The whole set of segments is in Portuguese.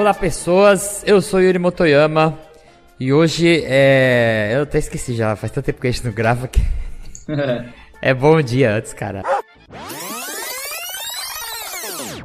Olá pessoas, eu sou Yuri Motoyama e hoje é. Eu até esqueci já, faz tanto tempo que a gente não grava que. é bom dia antes, cara.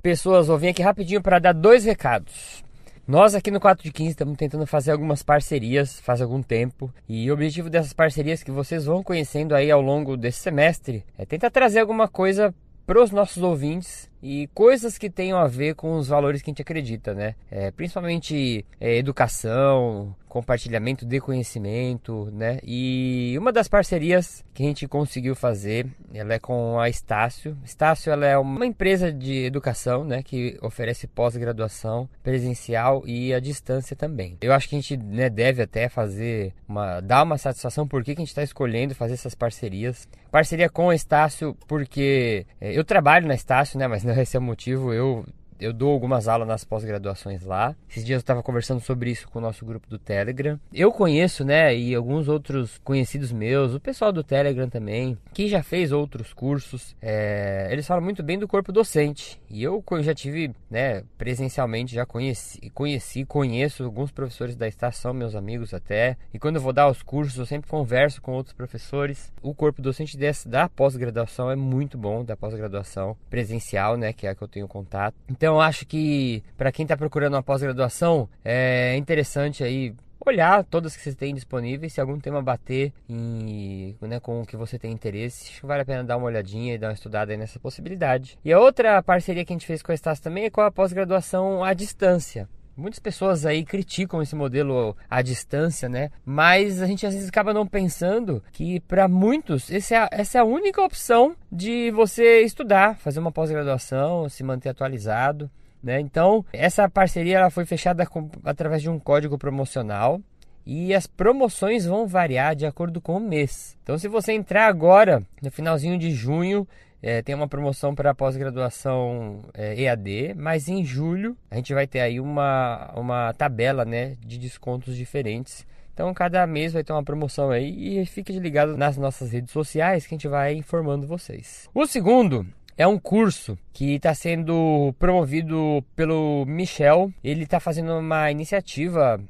Pessoas, eu vim aqui rapidinho para dar dois recados. Nós aqui no 4 de 15 estamos tentando fazer algumas parcerias faz algum tempo e o objetivo dessas parcerias que vocês vão conhecendo aí ao longo desse semestre é tentar trazer alguma coisa para os nossos ouvintes e coisas que tenham a ver com os valores que a gente acredita, né? É, principalmente é, educação, compartilhamento de conhecimento, né? E uma das parcerias que a gente conseguiu fazer, ela é com a Estácio. Estácio ela é uma empresa de educação, né? Que oferece pós-graduação presencial e à distância também. Eu acho que a gente né, deve até fazer uma, dar uma satisfação por que a gente está escolhendo fazer essas parcerias. Parceria com a Estácio porque é, eu trabalho na Estácio, né? Mas não esse é o motivo. Eu eu dou algumas aulas nas pós-graduações lá. Esses dias eu estava conversando sobre isso com o nosso grupo do Telegram. Eu conheço, né, e alguns outros conhecidos meus, o pessoal do Telegram também, que já fez outros cursos. É, eles falam muito bem do corpo docente. E eu já tive, né, presencialmente, já conheci, conheci, conheço alguns professores da estação, meus amigos até. E quando eu vou dar os cursos, eu sempre converso com outros professores. O corpo docente dessa, da pós-graduação é muito bom, da pós-graduação presencial, né, que é a que eu tenho contato. Então, então acho que para quem está procurando uma pós-graduação é interessante aí olhar todas que você tem disponíveis, se algum tema bater em, né, com o que você tem interesse, vale a pena dar uma olhadinha e dar uma estudada nessa possibilidade. E a outra parceria que a gente fez com a Estácio também é com a pós-graduação à distância. Muitas pessoas aí criticam esse modelo à distância, né? Mas a gente às vezes acaba não pensando que para muitos é a, essa é a única opção de você estudar, fazer uma pós-graduação, se manter atualizado, né? Então, essa parceria ela foi fechada com, através de um código promocional e as promoções vão variar de acordo com o mês. Então, se você entrar agora, no finalzinho de junho, é, tem uma promoção para pós-graduação é, EAD, mas em julho a gente vai ter aí uma, uma tabela né, de descontos diferentes. Então cada mês vai ter uma promoção aí e fique ligado nas nossas redes sociais que a gente vai informando vocês. O segundo é um curso que está sendo promovido pelo Michel. Ele está fazendo uma iniciativa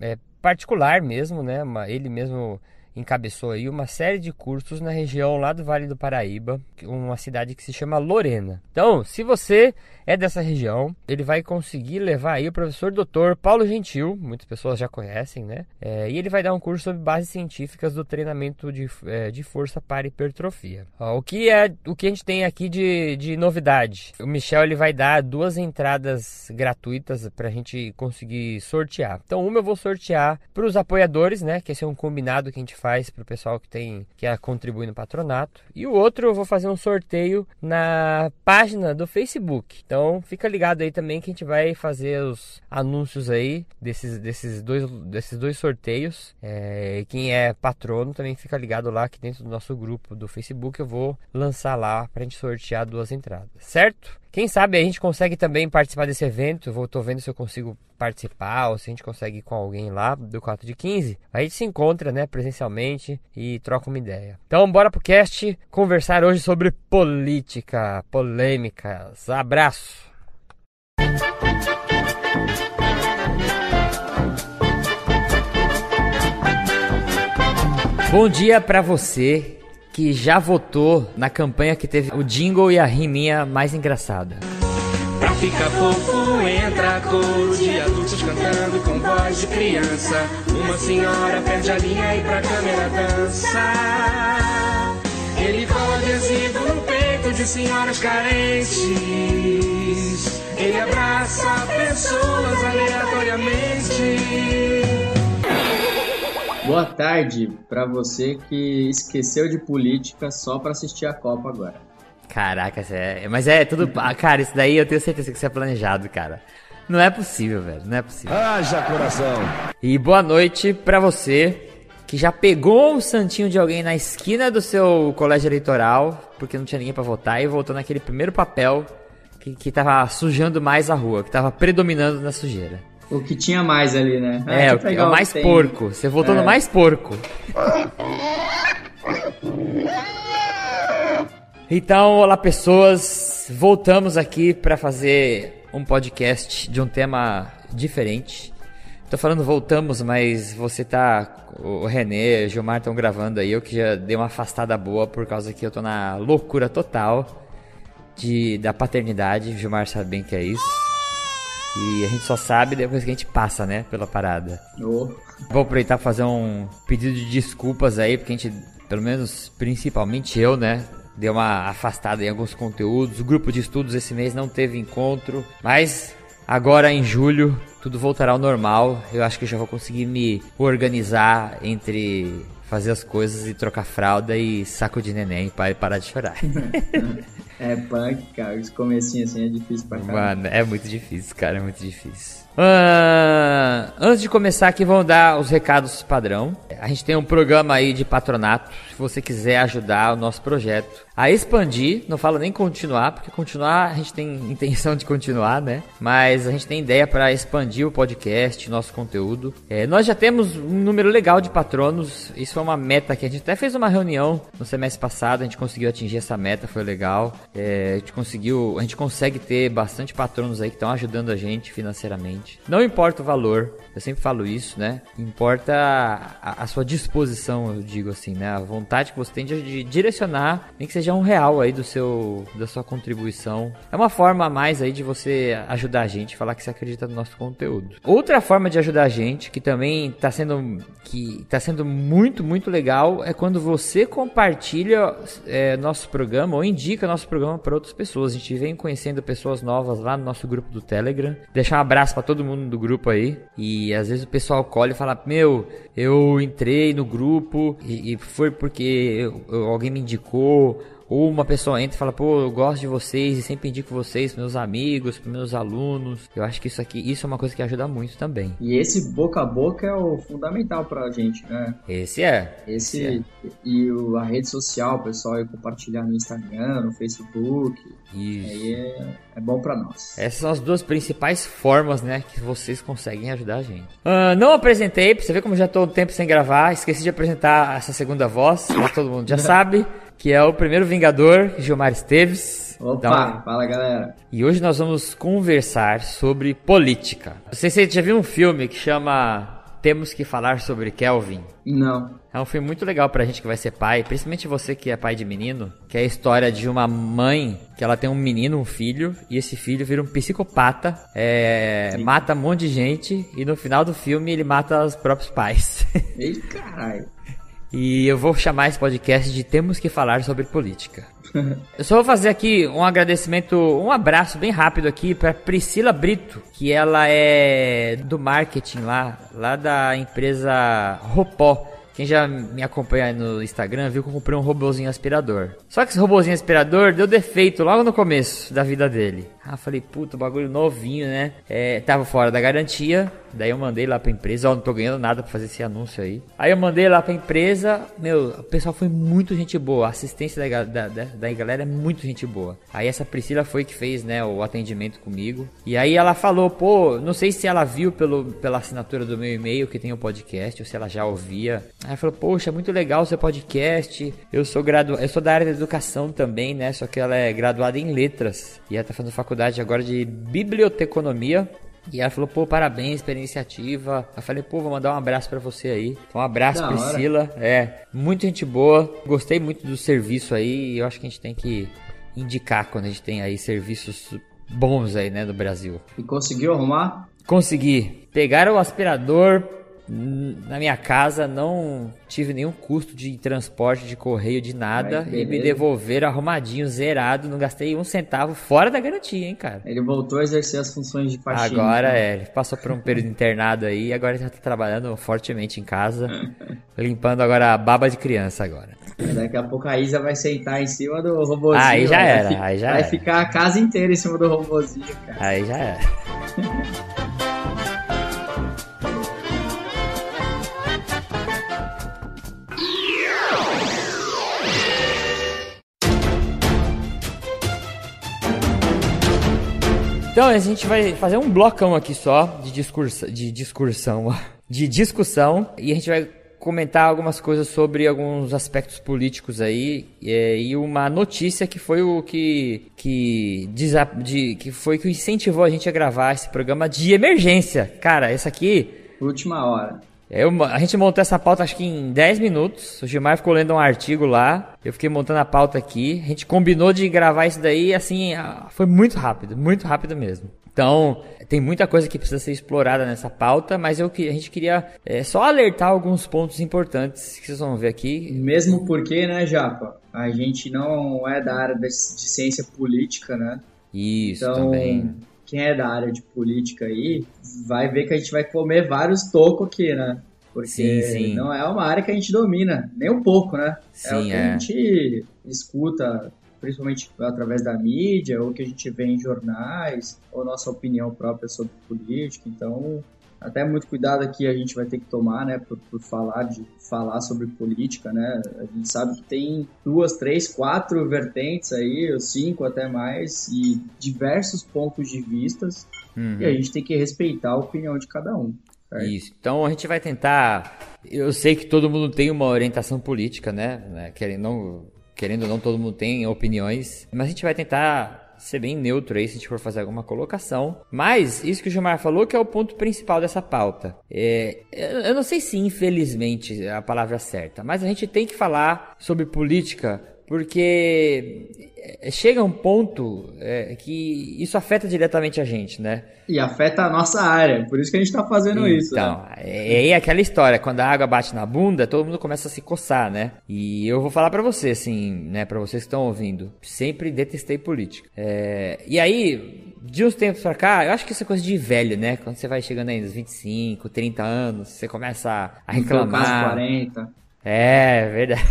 é, particular mesmo, né? Ele mesmo encabeçou aí uma série de cursos na região lá do Vale do Paraíba, uma cidade que se chama Lorena. Então, se você é dessa região, ele vai conseguir levar aí o professor doutor Paulo Gentil, muitas pessoas já conhecem, né? É, e ele vai dar um curso sobre bases científicas do treinamento de, é, de força para hipertrofia. Ó, o que é o que a gente tem aqui de, de novidade? O Michel ele vai dar duas entradas gratuitas para a gente conseguir sortear. Então, uma eu vou sortear para os apoiadores, né? Que esse é um combinado que a gente faz faz para o pessoal que tem que contribui no patronato. E o outro eu vou fazer um sorteio na página do Facebook. Então fica ligado aí também que a gente vai fazer os anúncios aí desses, desses, dois, desses dois sorteios. É, quem é patrono também fica ligado lá que dentro do nosso grupo do Facebook eu vou lançar lá para a gente sortear duas entradas, certo? Quem sabe a gente consegue também participar desse evento. Vou tô vendo se eu consigo participar ou se a gente consegue ir com alguém lá do 4 de 15. A gente se encontra, né, presencialmente e troca uma ideia. Então, bora pro cast conversar hoje sobre política, polêmicas. Abraço. Bom dia para você que já votou na campanha que teve o jingle e a riminha mais engraçada. Pra ficar fofo, entra coro de adultos cantando com voz de criança. Uma senhora perde a linha e pra câmera dança. Ele cola adesivo no peito de senhoras carentes. Ele abraça pessoas aleatoriamente. Boa tarde para você que esqueceu de política só para assistir a Copa agora. Caraca, é, mas é tudo. Ah, cara, isso daí eu tenho certeza que isso é planejado, cara. Não é possível, velho. Não é possível. Haja coração. E boa noite pra você que já pegou um santinho de alguém na esquina do seu colégio eleitoral, porque não tinha ninguém pra votar, e voltou naquele primeiro papel que, que tava sujando mais a rua, que tava predominando na sujeira. O que tinha mais ali, né? Ah, é, o, que- é o mais tem. porco. Você votou É. no mais porco. Então, olá pessoas, voltamos aqui para fazer um podcast de um tema diferente. Tô falando voltamos, mas você tá, o Renê, o Gilmar estão gravando aí, eu que já dei uma afastada boa por causa que eu tô na loucura total de da paternidade, o Gilmar sabe bem que é isso. E a gente só sabe depois que a gente passa, né, pela parada. Ô, Vou aproveitar fazer um pedido de desculpas aí, porque a gente, pelo menos principalmente eu, né? Deu uma afastada em alguns conteúdos. O grupo de estudos esse mês não teve encontro. Mas agora em julho tudo voltará ao normal. Eu acho que eu já vou conseguir me organizar entre fazer as coisas e trocar fralda e saco de neném para parar de chorar. é punk, cara. Esse comecinho assim é difícil pra caramba. Mano, é muito difícil, cara, é muito difícil. Ah, antes de começar aqui, vamos dar os recados padrão. A gente tem um programa aí de patronato, se você quiser ajudar o nosso projeto a expandir, não falo nem continuar, porque continuar a gente tem intenção de continuar, né? Mas a gente tem ideia para expandir o podcast, nosso conteúdo. É, nós já temos um número legal de patronos, isso foi uma meta que a gente até fez uma reunião no semestre passado, a gente conseguiu atingir essa meta, foi legal. É, a gente conseguiu, a gente consegue ter bastante patronos aí que estão ajudando a gente financeiramente. Não importa o valor, eu sempre falo isso, né? Importa a, a sua disposição, eu digo assim, né? A vontade que você tem de, de direcionar, nem que seja um real aí do seu, da sua contribuição. É uma forma a mais aí de você ajudar a gente, falar que você acredita no nosso conteúdo. Outra forma de ajudar a gente, que também tá sendo, que tá sendo muito, muito legal, é quando você compartilha é, nosso programa ou indica nosso programa para outras pessoas. A gente vem conhecendo pessoas novas lá no nosso grupo do Telegram. Deixar um abraço para todo mundo do grupo aí. E às vezes o pessoal colhe e fala: Meu, eu entrei no grupo e, e foi porque eu- eu- alguém me indicou. Ou uma pessoa entra e fala, pô, eu gosto de vocês e sempre indico vocês pros meus amigos, pros meus alunos. Eu acho que isso aqui, isso é uma coisa que ajuda muito também. E esse boca a boca é o fundamental pra gente, né? Esse é. Esse e o, a rede social, o pessoal compartilhar no Instagram, no Facebook. Isso. Aí é, é bom pra nós. Essas são as duas principais formas, né, que vocês conseguem ajudar a gente. Ah, não apresentei, pra você ver como já tô um tempo sem gravar. Esqueci de apresentar essa segunda voz, mas todo mundo já sabe, que é o primeiro Vingador, Gilmar Esteves. Opa, Então, fala galera. e hoje nós vamos conversar sobre política. Não sei se você já viu um filme que chama Temos que Falar sobre Kelvin. Não. É um filme muito legal pra gente que vai ser pai, principalmente você que é pai de menino, que é a história de uma mãe que ela tem um menino, um filho, e esse filho vira um psicopata, é, mata um monte de gente, e no final do filme ele mata os próprios pais. Ei, caralho. E eu vou chamar esse podcast de Temos que Falar sobre Política. Eu só vou fazer aqui um agradecimento, um abraço bem rápido aqui para Priscila Brito, que ela é do marketing lá, lá da empresa Ropó. Quem já me acompanha no Instagram viu que eu comprei um robozinho aspirador. Só que esse robozinho aspirador deu defeito logo no começo da vida dele. Ah, falei, puta, bagulho novinho, né? É, tava fora da garantia. Daí eu mandei lá pra empresa, ó, não tô ganhando nada pra fazer esse anúncio aí. Aí eu mandei lá pra empresa, meu, o pessoal foi muito gente boa. A assistência da, da, da, da galera é muito gente boa. Aí essa Priscila foi que fez, né, o atendimento comigo. E aí ela falou, pô, não sei se ela viu pelo, pela assinatura do meu e-mail que tem o podcast, ou se ela já ouvia. Aí ela falou, poxa, muito legal o seu podcast. Eu sou gradu... eu sou da área da educação também, né? Só que ela é graduada em letras. E ela tá fazendo faculdade agora de biblioteconomia. E ela falou, pô, parabéns pela iniciativa. Eu falei, pô, vou mandar um abraço pra você aí. Então, um abraço, Da hora. Priscila. É, muita gente boa. Gostei muito do serviço aí. E eu acho que a gente tem que indicar quando a gente tem aí serviços bons aí, né, do Brasil. E conseguiu arrumar? Consegui. Pegar o aspirador na minha casa, não tive nenhum custo de transporte, de correio, de nada. Ai, e me devolveram arrumadinho, zerado. Não gastei um centavo fora da garantia, hein, cara. Ele voltou a exercer as funções de faxina. Agora então. é, ele passou por um período internado aí, agora já tá trabalhando fortemente em casa, limpando agora a baba de criança agora. Daqui a pouco a Isa vai sentar em cima do robozinho. Aí já era, aí já Vai era. ficar a casa inteira em cima do robozinho, cara. Aí já é. Então a gente vai fazer um blocão aqui só de discurso, de discursão, de discussão e a gente vai comentar algumas coisas sobre alguns aspectos políticos aí e uma notícia que foi o que que, de, que foi que incentivou a gente a gravar esse programa de emergência. Cara, esse aqui última hora. Eu, a gente montou essa pauta acho que em 10 minutos. O Gilmar ficou lendo um artigo lá. Eu fiquei montando a pauta aqui. A gente combinou de gravar isso daí assim, foi muito rápido, muito rápido mesmo. Então, tem muita coisa que precisa ser explorada nessa pauta, mas eu, a gente queria é, só alertar alguns pontos importantes que vocês vão ver aqui. Mesmo porque, né, Japa? A gente não é da área de, ciência política, né? Isso, então, também quem é da área de política aí vai ver que a gente vai comer vários tocos aqui, né? Porque sim, sim. não é uma área que a gente domina, nem um pouco, né? Sim, é o que é. a gente escuta, principalmente através da mídia, ou que a gente vê em jornais, ou nossa opinião própria sobre política. Então, até muito cuidado aqui a gente vai ter que tomar, né, por, por, falar de falar sobre política, né? A gente sabe que tem duas, três, quatro vertentes aí, cinco até mais, e diversos pontos de vistas, uhum. e a gente tem que respeitar a opinião de cada um. Certo? Isso. Então a gente vai tentar. Eu sei que todo mundo tem uma orientação política, né? Querendo, não, querendo ou não, todo mundo tem opiniões, mas a gente vai tentar ser bem neutro aí se a gente for fazer alguma colocação. Mas isso que o Gilmar falou que é o ponto principal dessa pauta. É, eu não sei se infelizmente é a palavra certa, mas a gente tem que falar sobre política porque é, chega um ponto é, que isso afeta diretamente a gente, né? E afeta a nossa área, por isso que a gente está fazendo então, isso. Então, né? é, é aquela história, quando a água bate na bunda, todo mundo começa a se coçar, né? E eu vou falar para você, assim, né, para vocês que estão ouvindo, sempre detestei política. É, e aí, de uns tempos pra cá, eu acho que isso é coisa de velho, né? Quando você vai chegando aí nos 25, 30 anos, você começa a reclamar. Quase 40. É, verdade.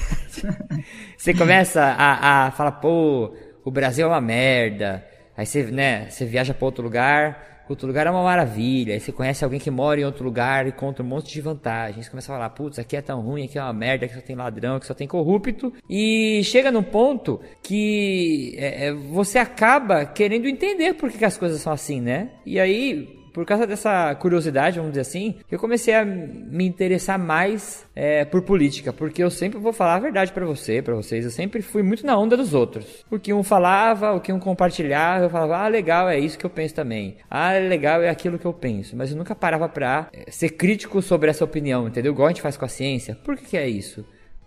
você começa a, a falar, pô, o Brasil é uma merda. Aí você, né, você viaja para outro lugar, outro lugar é uma maravilha. Aí você conhece alguém que mora em outro lugar e conta um monte de vantagens. Você começa a falar, putz, aqui é tão ruim, aqui é uma merda, aqui só tem ladrão, aqui só tem corrupto. E chega num ponto que é, você acaba querendo entender por que, que as coisas são assim, né? E aí por causa dessa curiosidade, vamos dizer assim, eu comecei a me interessar mais é, por política, porque eu sempre vou falar a verdade para você, para vocês. Eu sempre fui muito na onda dos outros. O que um falava, o que um compartilhava, eu falava, ah, legal, é isso que eu penso também. Ah, legal, é aquilo que eu penso. Mas eu nunca parava pra é, ser crítico sobre essa opinião, entendeu? Igual a gente faz com a ciência. Por que, que é isso?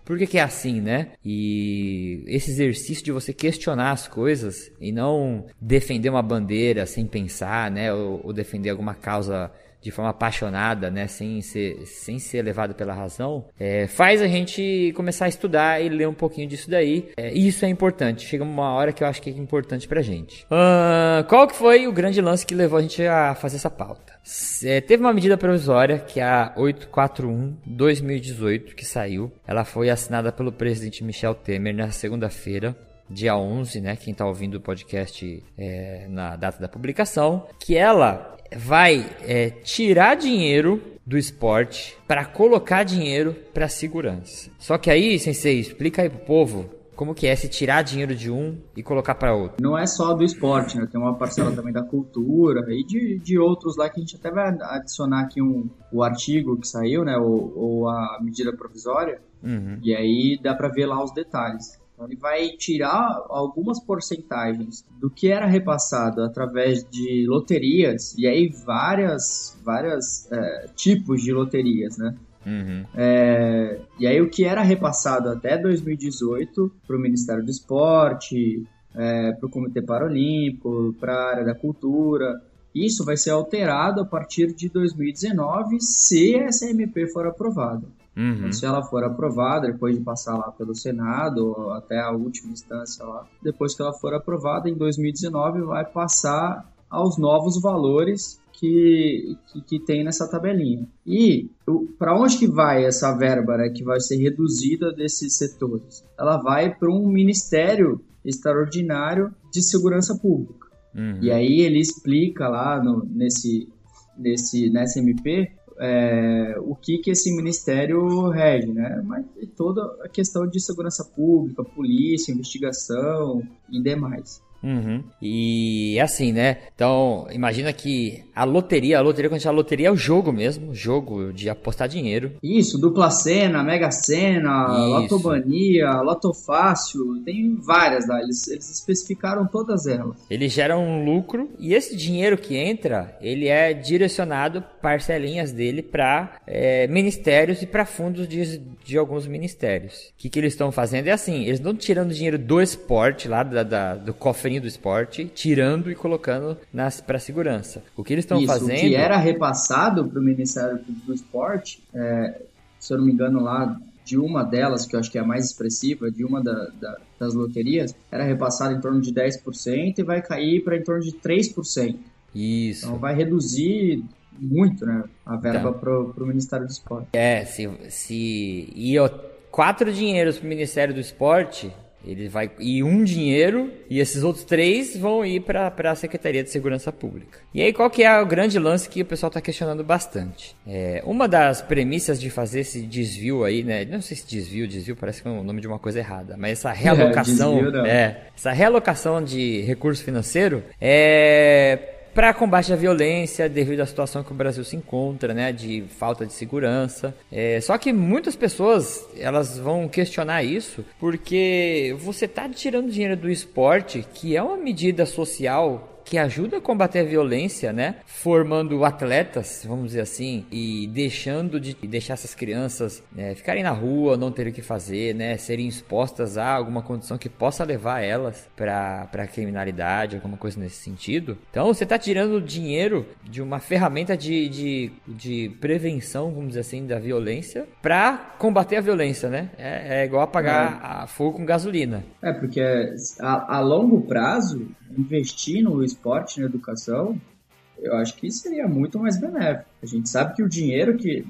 Por que, que, é assim, né? E esse exercício de você questionar as coisas e não defender uma bandeira sem pensar, né? Ou, ou defender alguma causa de forma apaixonada, né, sem ser, sem ser levado pela razão, é, faz a gente começar a estudar e ler um pouquinho disso daí. É, isso é importante. Chega uma hora que eu acho que é importante pra gente. Uh, qual que foi o grande lance que levou a gente a fazer essa pauta? É, teve uma medida provisória, que é a 841-2018, que saiu. Ela foi assinada pelo presidente Michel Temer na segunda-feira dia 11, né? Quem está ouvindo o podcast é, na data da publicação, que ela vai é, tirar dinheiro do esporte para colocar dinheiro para segurança. Só que aí, sensei, explica aí pro povo como que é se tirar dinheiro de um e colocar para outro? Não é só do esporte, né? Tem uma parcela também da cultura e de, de outros lá que a gente até vai adicionar aqui um, o artigo que saiu, né? Ou, ou a medida provisória. Uhum. E aí dá para ver lá os detalhes. Então ele vai tirar algumas porcentagens do que era repassado através de loterias e aí várias, várias é, tipos de loterias, né? Uhum. É, e aí o que era repassado até 2018 para o Ministério do Esporte, é, para o Comitê Paralímpico, para a área da cultura, isso vai ser alterado a partir de 2019 se essa MP for aprovada. Uhum. Se ela for aprovada, depois de passar lá pelo Senado, até a última instância lá, depois que ela for aprovada, em 2019 vai passar aos novos valores que, que, que tem nessa tabelinha. E para onde que vai essa verba né, que vai ser reduzida desses setores? Ela vai para um Ministério Extraordinário de Segurança Pública. Uhum. E aí ele explica lá no, nesse, nesse, nessa MP é, o que, que esse ministério rege, né? Mas toda a questão de segurança pública, polícia, investigação e demais. Uhum. E assim, né? Então, imagina que a loteria, a loteria, quando a gente loteria, é o jogo mesmo, jogo de apostar dinheiro. Isso, dupla cena, mega cena, lotobania, lotofácil, tem várias lá, eles, eles especificaram todas elas. Ele gera um lucro e esse dinheiro que entra, ele é direcionado, parcelinhas dele, para é, ministérios e para fundos de, de alguns ministérios. O que, que eles estão fazendo é assim, eles não tirando dinheiro do esporte, lá da, da do cofre do esporte, tirando e colocando para segurança. O que eles estão fazendo. O que era repassado para o Ministério do Esporte, é, se eu não me engano, lá de uma delas, que eu acho que é a mais expressiva, de uma da, da, das loterias, era repassado em torno de 10% e vai cair para em torno de 3%. Isso. Então vai reduzir muito né, a verba então, para o Ministério do Esporte. É, se, se e quatro dinheiros para o Ministério do Esporte, ele vai ir um dinheiro e esses outros três vão ir para a Secretaria de Segurança Pública. E aí qual que é o grande lance que o pessoal está questionando bastante? É, uma das premissas de fazer esse desvio aí, né? Não sei se desvio, desvio parece que é o nome de uma coisa errada, mas essa realocação, é, desvio, é essa realocação de recurso financeiro é para combate à violência devido à situação que o Brasil se encontra, né, de falta de segurança. É, só que muitas pessoas elas vão questionar isso porque você está tirando dinheiro do esporte, que é uma medida social que ajuda a combater a violência, né? Formando atletas, vamos dizer assim, e deixando de deixar essas crianças né, ficarem na rua, não terem o que fazer, né? Serem expostas a alguma condição que possa levar elas para criminalidade, alguma coisa nesse sentido. Então você está tirando dinheiro de uma ferramenta de, de, de prevenção, vamos dizer assim, da violência para combater a violência, né? É, é igual apagar é. a fogo com gasolina. É, porque a, a longo prazo, investir no esporte, na educação, eu acho que seria muito mais benéfico. A gente sabe que o dinheiro que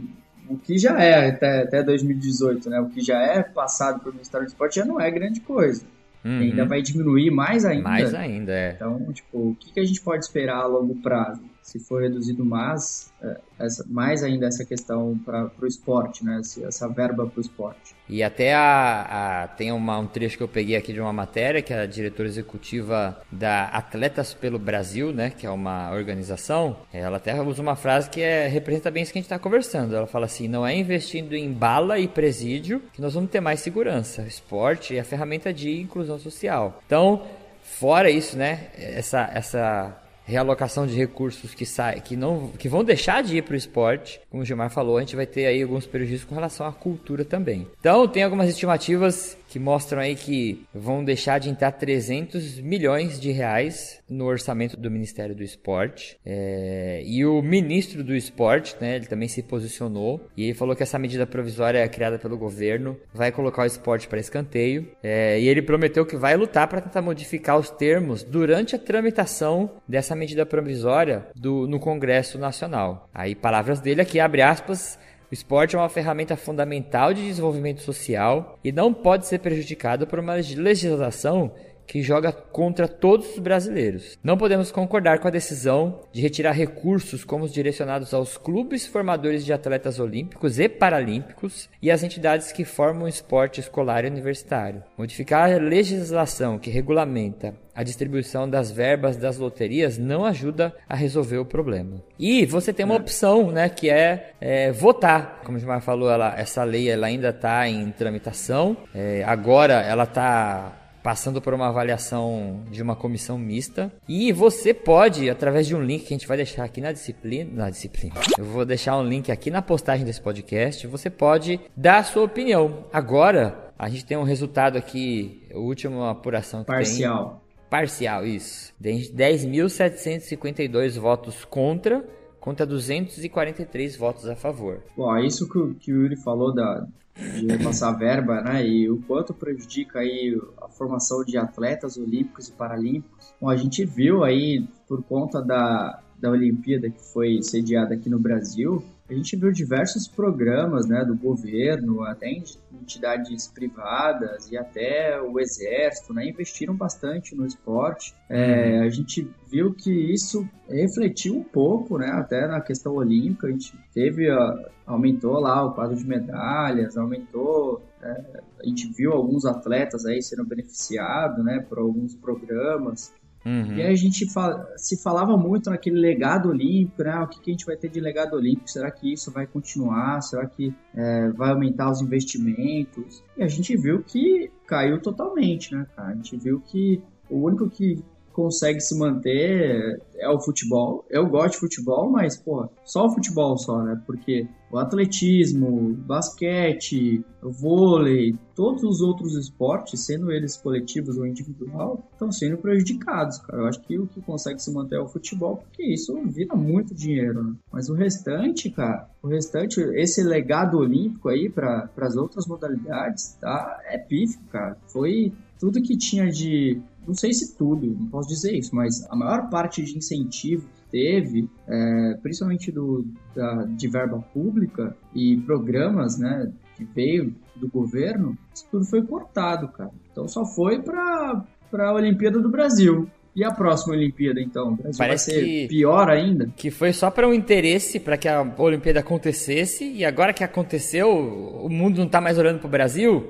o que já é até, até 2018, né? O que já é passado pelo Ministério do Esporte já não é grande coisa. Uhum. ainda vai diminuir mais ainda. Mais ainda, é. Então, tipo, o que, que a gente pode esperar a longo prazo? Se for reduzido mais, é, essa, mais ainda essa questão para o esporte, né? Essa verba para o esporte. E até a, a tem uma, um trecho que eu peguei aqui de uma matéria que é a diretora executiva da Atletas pelo Brasil, né? Que é uma organização. Ela até usa uma frase que é, representa bem isso que a gente está conversando. Ela fala assim: não é investindo em bala e presídio que nós vamos ter mais segurança. Esporte é a ferramenta de inclusão social. Então, fora isso, né? Essa, essa realocação de recursos que, sai, que, não, que vão deixar de ir para o esporte. Como o Gilmar falou, a gente vai ter aí alguns prejuízos com relação à cultura também. Então, tem algumas estimativas que mostram aí que vão deixar de entrar 300 milhões de reais no orçamento do Ministério do Esporte. É, e o ministro do Esporte, né, ele também se posicionou e ele falou que essa medida provisória criada pelo governo vai colocar o esporte para escanteio. É, e ele prometeu que vai lutar para tentar modificar os termos durante a tramitação dessa medida provisória do, no Congresso Nacional. Aí, palavras dele aqui, abre aspas. O esporte é uma ferramenta fundamental de desenvolvimento social e não pode ser prejudicado por uma legislação que joga contra todos os brasileiros. Não podemos concordar com a decisão de retirar recursos como os direcionados aos clubes formadores de atletas olímpicos e paralímpicos e às entidades que formam o esporte escolar e universitário. Modificar a legislação que regulamenta a distribuição das verbas das loterias não ajuda a resolver o problema. E você tem uma é. opção, né, que é, é votar. Como o Gilmar falou, ela, essa lei ela ainda está em tramitação. É, agora ela está passando por uma avaliação de uma comissão mista. E você pode, através de um link que a gente vai deixar aqui na disciplina, na disciplina. Eu vou deixar um link aqui na postagem desse podcast. Você pode dar a sua opinião. Agora, a gente tem um resultado aqui, a última apuração que Parcial. Tem. Parcial, isso. 10.752 votos contra, contra 243 votos a favor. Bom, é isso que, que o Yuri falou da, de repassar verba, né? E o quanto prejudica aí formação de atletas olímpicos e paralímpicos. Bom, a gente viu aí, por conta da, da Olimpíada que foi sediada aqui no Brasil, a gente viu diversos programas né, do governo, até entidades privadas e até o exército, né, investiram bastante no esporte. É, a gente viu que isso refletiu um pouco, né, até na questão olímpica. A gente teve, aumentou lá o quadro de medalhas, aumentou é, a gente viu alguns atletas aí sendo beneficiados, né, por alguns programas. Uhum. E aí a gente se falava muito naquele legado olímpico, né? O que, que, a gente vai ter de legado olímpico? Será que isso vai continuar? Será que é, vai aumentar os investimentos? E a gente viu que caiu totalmente, né, cara? A gente viu que o único que consegue se manter é o futebol. Eu gosto de futebol, mas, pô, só o futebol só, né? Porque o atletismo, basquete, vôlei, todos os outros esportes, sendo eles coletivos ou individual, estão sendo prejudicados, cara. Eu acho que o que consegue se manter é o futebol, porque isso vira muito dinheiro, né? Mas o restante, cara, o restante, esse legado olímpico aí para as outras modalidades, tá? É pífico, cara. Foi tudo que tinha de não sei se tudo, não posso dizer isso, mas a maior parte de incentivo que teve, é, principalmente do, da, de verba pública e programas, né, que veio do governo, isso tudo foi cortado, cara. Então só foi para a Olimpíada do Brasil. E a próxima Olimpíada, então? Parece vai ser que, pior ainda? Que foi só para um interesse, para que a Olimpíada acontecesse, e agora que aconteceu, o mundo não está mais olhando para o Brasil,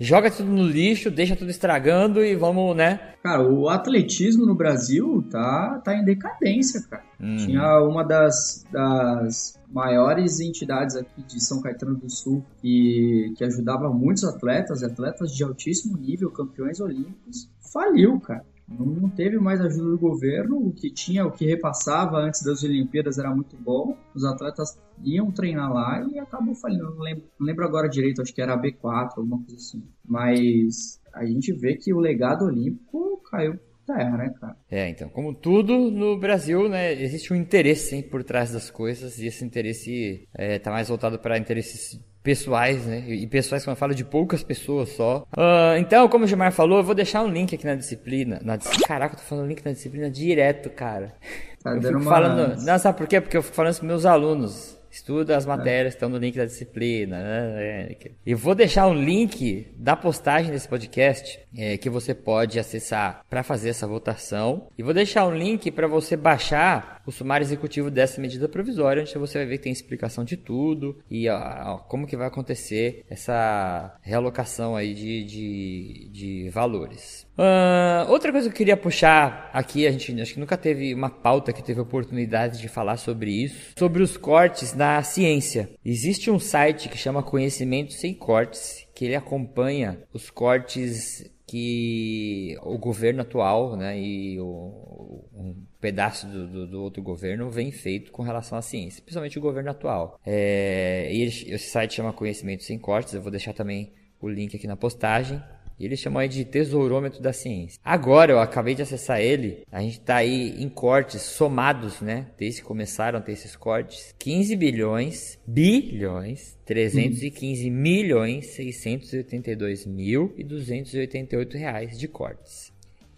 joga tudo no lixo, deixa tudo estragando e vamos, né? Cara, o atletismo no Brasil tá, tá em decadência, cara. Uhum. Tinha uma das, das maiores entidades aqui de São Caetano do Sul que, que ajudava muitos atletas, atletas de altíssimo nível, campeões olímpicos, faliu, cara. Não, teve mais ajuda do governo, o que tinha, o que repassava antes das Olimpíadas era muito bom. Os atletas iam treinar lá e acabou falindo. Não lembro, não lembro agora direito, acho que era a B4, alguma coisa assim. Mas a gente vê que o legado olímpico caiu terra, né, cara? É, então, como tudo no Brasil, né, existe um interesse hein, por trás das coisas e esse interesse é, tá mais voltado para interesses pessoais, né? E pessoais, quando eu falo de poucas pessoas só. Uh, então, como o Gilmar falou, eu vou deixar um link aqui na disciplina. Na, caraca, eu tô falando link na disciplina direto, cara. Tá eu uma... falando. Não, sabe por quê? Porque eu fico falando isso com meus alunos. Estuda as matérias que estão no link da disciplina. Né? E vou deixar um link da postagem desse podcast é, que você pode acessar para fazer essa votação. E vou deixar um link para você baixar o sumário executivo dessa medida provisória, onde você vai ver que tem explicação de tudo e ó, como que vai acontecer essa realocação aí de, de, de valores. Uh, outra coisa que eu queria puxar aqui, a gente acho que nunca teve uma pauta que teve oportunidade de falar sobre isso, sobre os cortes na ciência. Existe um site que chama Conhecimento Sem Cortes, que ele acompanha os cortes que o governo atual né, e o, um pedaço do, do, do, outro governo vem feito com relação à ciência, principalmente o governo atual. É, e esse site chama Conhecimento Sem Cortes, eu vou deixar também o link aqui na postagem. E eles chamam aí de tesourômetro da ciência. Agora, eu acabei de acessar ele. A gente está aí em cortes somados, né? Desde que começaram a ter esses cortes. 15 bilhões, bilhões, 315 hum. milhões, 682 mil e 288 reais de cortes.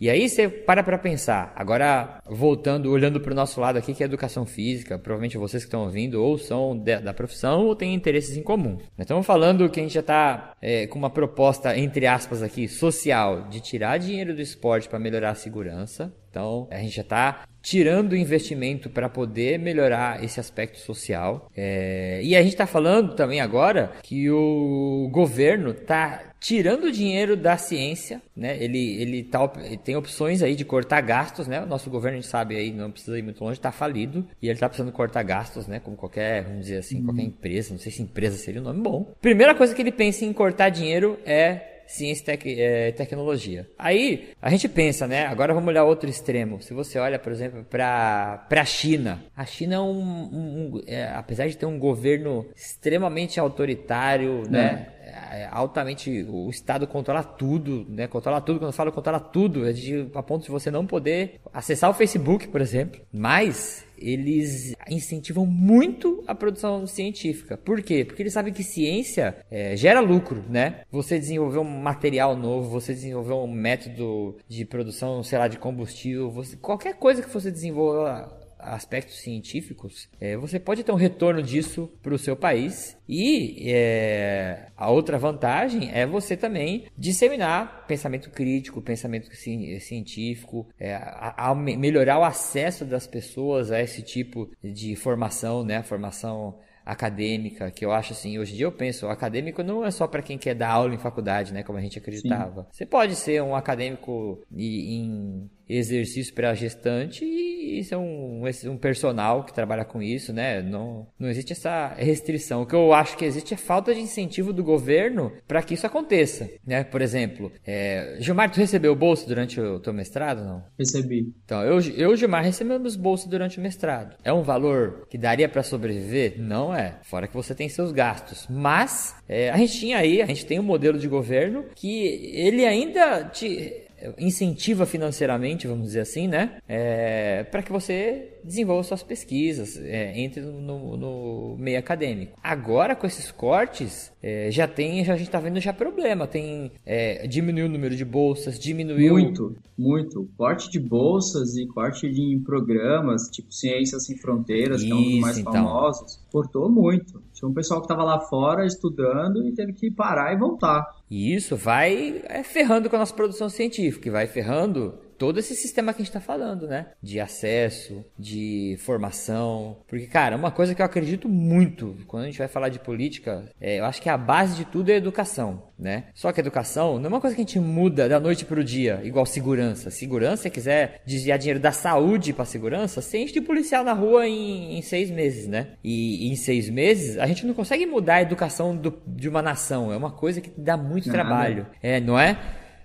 E aí você para para pensar. Agora, voltando, olhando para o nosso lado aqui, que é educação física, provavelmente vocês que estão ouvindo ou são de, da profissão ou têm interesses em comum. Nós estamos falando que a gente já está é, com uma proposta, entre aspas aqui, social, de tirar dinheiro do esporte para melhorar a segurança. Então, a gente já está tirando investimento para poder melhorar esse aspecto social. É... E a gente está falando também agora que o governo está tirando dinheiro da ciência, né? Ele, ele, tá, ele tem opções aí de cortar gastos, né? O nosso governo, a gente sabe aí, não precisa ir muito longe, está falido e ele está precisando cortar gastos, né? Como qualquer, vamos dizer assim, qualquer empresa, não sei se empresa seria um nome bom. Primeira coisa que ele pensa em cortar dinheiro é ciência e tec é, tecnologia. Aí a gente pensa, né? Agora vamos olhar outro extremo. Se você olha, por exemplo, para a China, a China é um, um, um é, apesar de ter um governo extremamente autoritário, né? É, altamente o Estado controla tudo, né? Controla tudo. Quando eu falo controla tudo, é a ponto de você não poder acessar o Facebook, por exemplo. Mas eles incentivam muito a produção científica. Por quê? Porque eles sabem que ciência é, gera lucro, né? Você desenvolver um material novo, você desenvolver um método de produção, sei lá, de combustível, você, qualquer coisa que você desenvolva aspectos científicos, é, você pode ter um retorno disso para o seu país. E é, a outra vantagem é você também disseminar pensamento crítico, pensamento científico, é, a, a melhorar o acesso das pessoas a esse tipo de formação, né? Formação acadêmica, que eu acho assim, hoje em dia eu penso, o acadêmico não é só para quem quer dar aula em faculdade, né, como a gente acreditava. Sim. Você pode ser um acadêmico em exercício para gestante e isso é um, um personal que trabalha com isso, né? Não, não existe essa restrição. O que eu acho que existe é falta de incentivo do governo para que isso aconteça, né? Por exemplo, é... Gilmar, tu recebeu bolsa durante o teu mestrado, não? Recebi. Então, eu, eu Gilmar, recebemos bolsa durante o mestrado. É um valor que daria para sobreviver? Não é. Fora que você tem seus gastos. Mas, é, a gente tinha aí, a gente tem um modelo de governo que ele ainda te incentiva financeiramente, vamos dizer assim, né? É, para que você desenvolva suas pesquisas, é, entre no, no, meio acadêmico. Agora, com esses cortes, é, já tem, já, a gente está vendo já problema. Tem é, diminuiu o número de bolsas, diminuiu muito, muito corte de bolsas e corte de programas, tipo Ciências sem Fronteiras, Isso, que é um dos mais então. famosos, cortou muito. Tinha um pessoal que estava lá fora estudando e teve que parar e voltar. E isso vai é, ferrando com a nossa produção científica, vai ferrando todo esse sistema que a gente está falando, né? De acesso, de formação. Porque, cara, uma coisa que eu acredito muito quando a gente vai falar de política, é, eu acho que a base de tudo é a educação, né? Só que a educação não é uma coisa que a gente muda da noite para o dia, igual segurança. Segurança, se quiser desviar dinheiro da saúde para segurança, você enche de policial na rua em, em, seis meses, né? E, e em seis meses, a gente não consegue mudar a educação do, de uma nação. É uma coisa que dá muito trabalho. É, não é?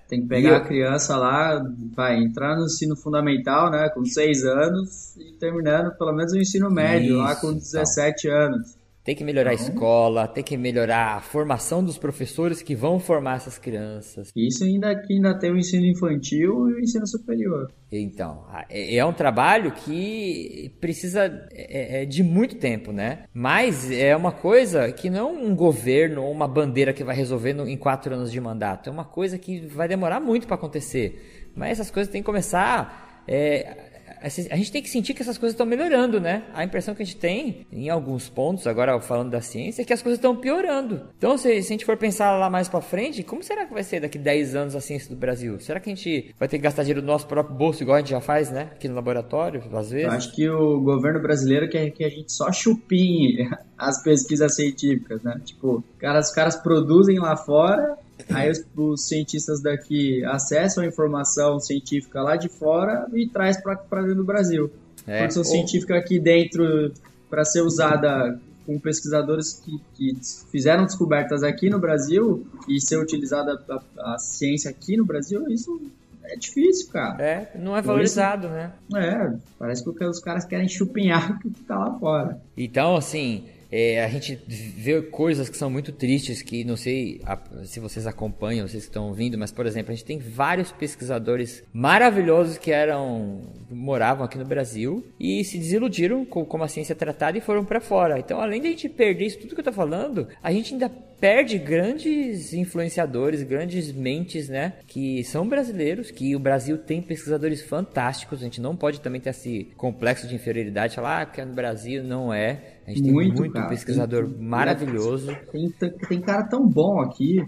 Tem que pegar eu... a criança lá, vai entrar no ensino fundamental, né, com 6 anos e terminando pelo menos o ensino médio Isso, lá com 17 então. anos. Tem que melhorar então, a escola, tem que melhorar a formação dos professores que vão formar essas crianças. Isso ainda que ainda tem o ensino infantil e o ensino superior. Então, é, é um trabalho que precisa é, é, de muito tempo, né? Mas é uma coisa que não é um governo ou uma bandeira que vai resolver em quatro anos de mandato. É uma coisa que vai demorar muito para acontecer. Mas essas coisas têm que começar é, a gente tem que sentir que essas coisas estão melhorando, né? A impressão que a gente tem, em alguns pontos, agora falando da ciência, é que as coisas estão piorando. Então, se, se a gente for pensar lá mais para frente, como será que vai ser daqui 10 anos a ciência do Brasil? Será que a gente vai ter que gastar dinheiro do nosso próprio bolso, igual a gente já faz, né? Aqui no laboratório, às vezes? Eu acho que o governo brasileiro quer que a gente só chupinhe as pesquisas científicas, né? Tipo, cara, os caras produzem lá fora Aí os, os, cientistas daqui acessam a informação científica lá de fora e traz para dentro do Brasil. É. Produção Ou... científica aqui dentro para ser usada com pesquisadores que, que, fizeram descobertas aqui no Brasil e ser utilizada a, a, ciência aqui no Brasil, isso é difícil, cara. É, não é valorizado, isso, né? É, parece que os caras querem chupinhar o que tá lá fora. Então, assim, é, a gente vê coisas que são muito tristes, que não sei se vocês acompanham, vocês estão ouvindo, mas, por exemplo, a gente tem vários pesquisadores maravilhosos que eram moravam aqui no Brasil e se desiludiram com como a ciência é tratada e foram para fora. Então, além de a gente perder isso tudo que eu tô falando, a gente ainda perde grandes influenciadores, grandes mentes, né? Que são brasileiros, que o Brasil tem pesquisadores fantásticos. A gente não pode também ter esse complexo de inferioridade, falar ah, que é no Brasil não é. A gente muito, tem muito cara. pesquisador tem, maravilhoso. Tem, tem cara tão bom aqui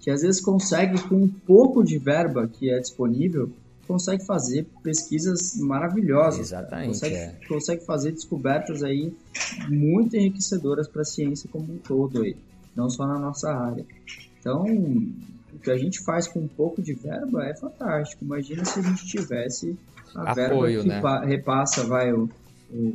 que às vezes consegue, com um pouco de verba que é disponível, consegue fazer pesquisas maravilhosas. Exatamente. Consegue, é. consegue fazer descobertas aí muito enriquecedoras para a ciência como um todo aí não só na nossa área. Então, o que a gente faz com um pouco de verba é fantástico. Imagina se a gente tivesse a Apoio, verba que né? repassa, vai o, o,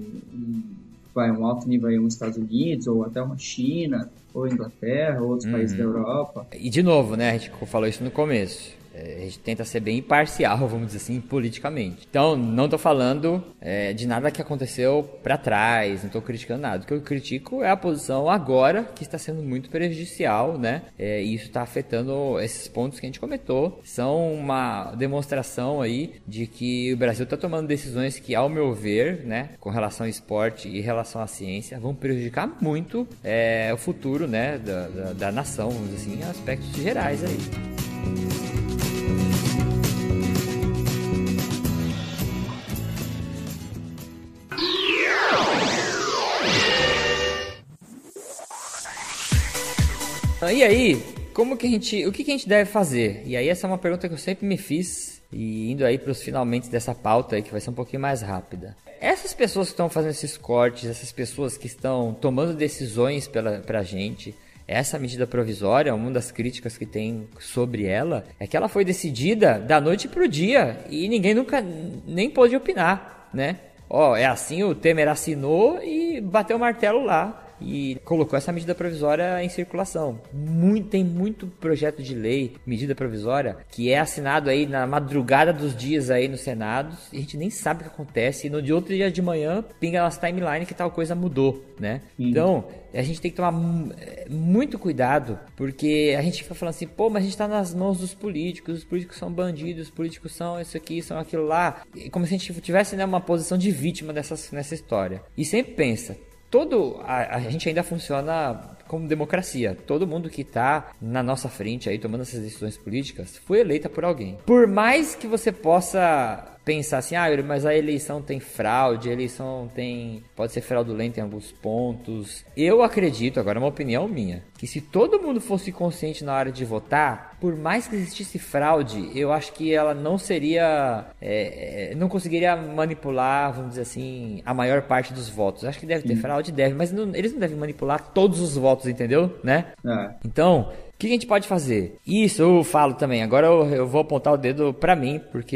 vai um alto nível aí, uns Estados Unidos, ou até uma China, ou Inglaterra, ou outros uhum. países da Europa. E de novo, né, a gente falou isso no começo a gente tenta ser bem imparcial, vamos dizer assim, politicamente. Então, não estou falando é, de nada que aconteceu para trás, não estou criticando nada. O que eu critico é a posição agora, que está sendo muito prejudicial, né? É, e isso está afetando esses pontos que a gente comentou. São uma demonstração aí de que o Brasil está tomando decisões que, ao meu ver, né, com relação ao esporte e relação à ciência, vão prejudicar muito é, o futuro, né, da, da, da nação, vamos dizer assim, em aspectos gerais aí. E aí, como que a gente, o que, que a gente deve fazer? E aí essa é uma pergunta que eu sempre me fiz e indo aí para os finalmente dessa pauta aí que vai ser um pouquinho mais rápida. Essas pessoas que estão fazendo esses cortes, essas pessoas que estão tomando decisões pela pra gente, essa medida provisória, uma das críticas que tem sobre ela é que ela foi decidida da noite pro dia e ninguém nunca nem pôde opinar, né? Ó, é assim, o Temer assinou e bateu o martelo lá e colocou essa medida provisória em circulação. Muito, tem muito projeto de lei, medida provisória, que é assinado aí na madrugada dos dias aí no Senado, e a gente nem sabe o que acontece, e no de outro dia de manhã pinga nas timeline que tal coisa mudou, né? Então, a gente tem que tomar muito cuidado, porque a gente fica falando assim, pô, mas a gente tá nas mãos dos políticos, os políticos são bandidos, os políticos são isso aqui, são aquilo lá, como se a gente tivesse né, uma posição de vítima dessas, nessa história. E sempre pensa, todo a, a gente ainda funciona como democracia. Todo mundo que está na nossa frente aí tomando essas decisões políticas foi eleita por alguém. Por mais que você possa pensar assim, ah, mas a eleição tem fraude, a eleição tem pode ser fraudulenta em alguns pontos. Eu acredito, agora é uma opinião minha, que se todo mundo fosse consciente na hora de votar, por mais que existisse fraude, eu acho que ela não seria, é, não conseguiria manipular, vamos dizer assim, a maior parte dos votos. Acho que deve ter fraude, deve, mas não, eles não devem manipular todos os votos, entendeu? Né? É. Então o que a gente pode fazer? Isso eu falo também. Agora eu, eu vou apontar o dedo para mim, porque